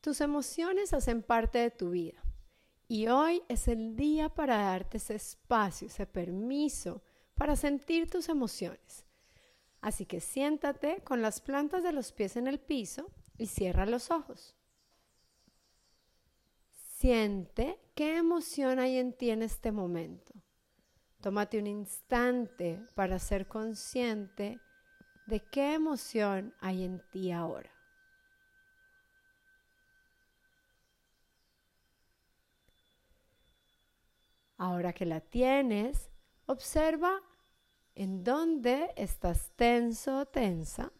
Tus emociones hacen parte de tu vida y hoy es el día para darte ese espacio, ese permiso para sentir tus emociones. Así que siéntate con las plantas de los pies en el piso y cierra los ojos. Siente qué emoción hay en ti en este momento. Tómate un instante para ser consciente de qué emoción hay en ti ahora. Ahora que la tienes, observa en dónde estás tenso o tensa.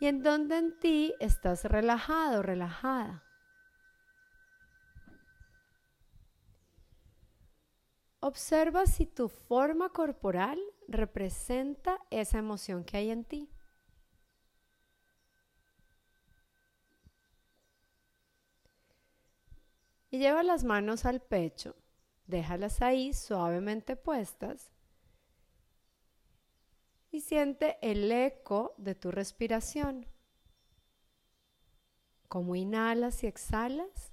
Y en dónde en ti estás relajado, relajada. Observa si tu forma corporal representa esa emoción que hay en ti. Y lleva las manos al pecho, déjalas ahí suavemente puestas y siente el eco de tu respiración. Cómo inhalas y exhalas.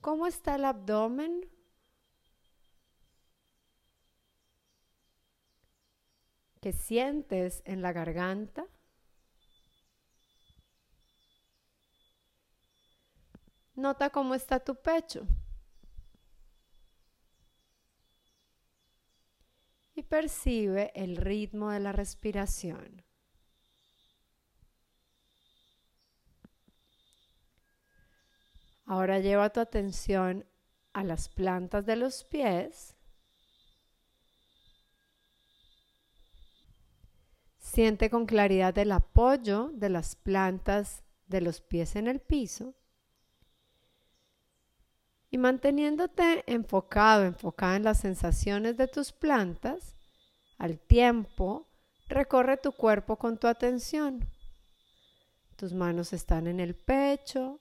¿Cómo está el abdomen? ¿Qué sientes en la garganta? Nota cómo está tu pecho. Y percibe el ritmo de la respiración. Ahora lleva tu atención a las plantas de los pies. Siente con claridad el apoyo de las plantas de los pies en el piso y manteniéndote enfocado, enfocada en las sensaciones de tus plantas, al tiempo, recorre tu cuerpo con tu atención. Tus manos están en el pecho,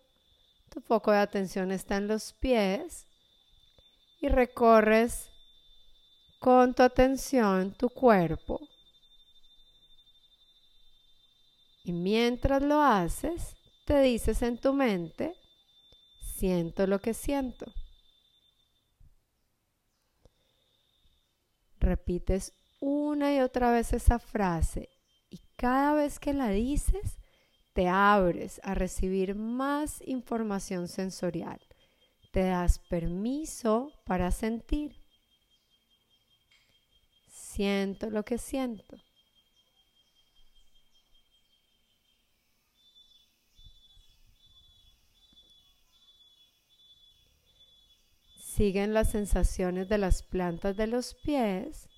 tu foco de atención está en los pies y recorres con tu atención tu cuerpo. Y mientras lo haces, te dices en tu mente, siento lo que siento. Repites una y otra vez esa frase y cada vez que la dices, te abres a recibir más información sensorial. Te das permiso para sentir. Siento lo que siento. Siguen las sensaciones de las plantas de los pies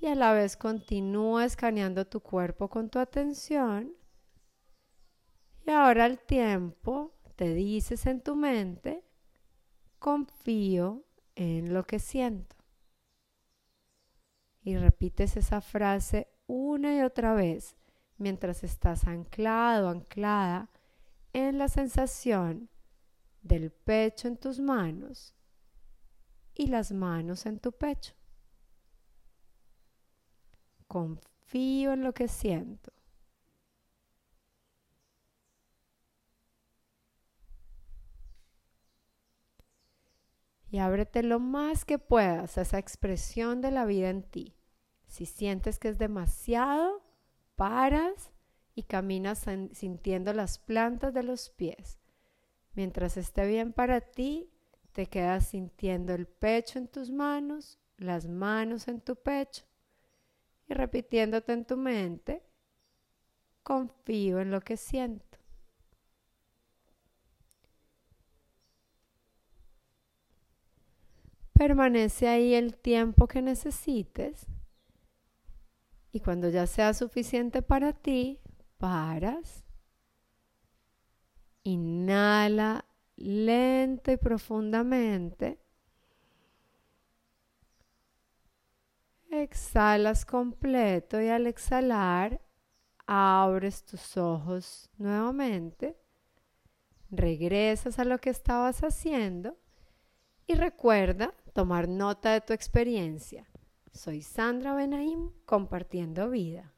y a la vez continúa escaneando tu cuerpo con tu atención. Y ahora al tiempo te dices en tu mente, confío en lo que siento. Y repites esa frase una y otra vez mientras estás anclado, anclada en la sensación del pecho en tus manos y las manos en tu pecho. Confío en lo que siento. Y ábrete lo más que puedas a esa expresión de la vida en ti. Si sientes que es demasiado, paras y caminas sintiendo las plantas de los pies. Mientras esté bien para ti, te quedas sintiendo el pecho en tus manos, las manos en tu pecho y repitiéndote en tu mente, confío en lo que siento. Permanece ahí el tiempo que necesites y cuando ya sea suficiente para ti, paras, inhala lento y profundamente. Exhalas completo y al exhalar abres tus ojos nuevamente. Regresas a lo que estabas haciendo y recuerda tomar nota de tu experiencia. Soy Sandra Benaim compartiendo vida.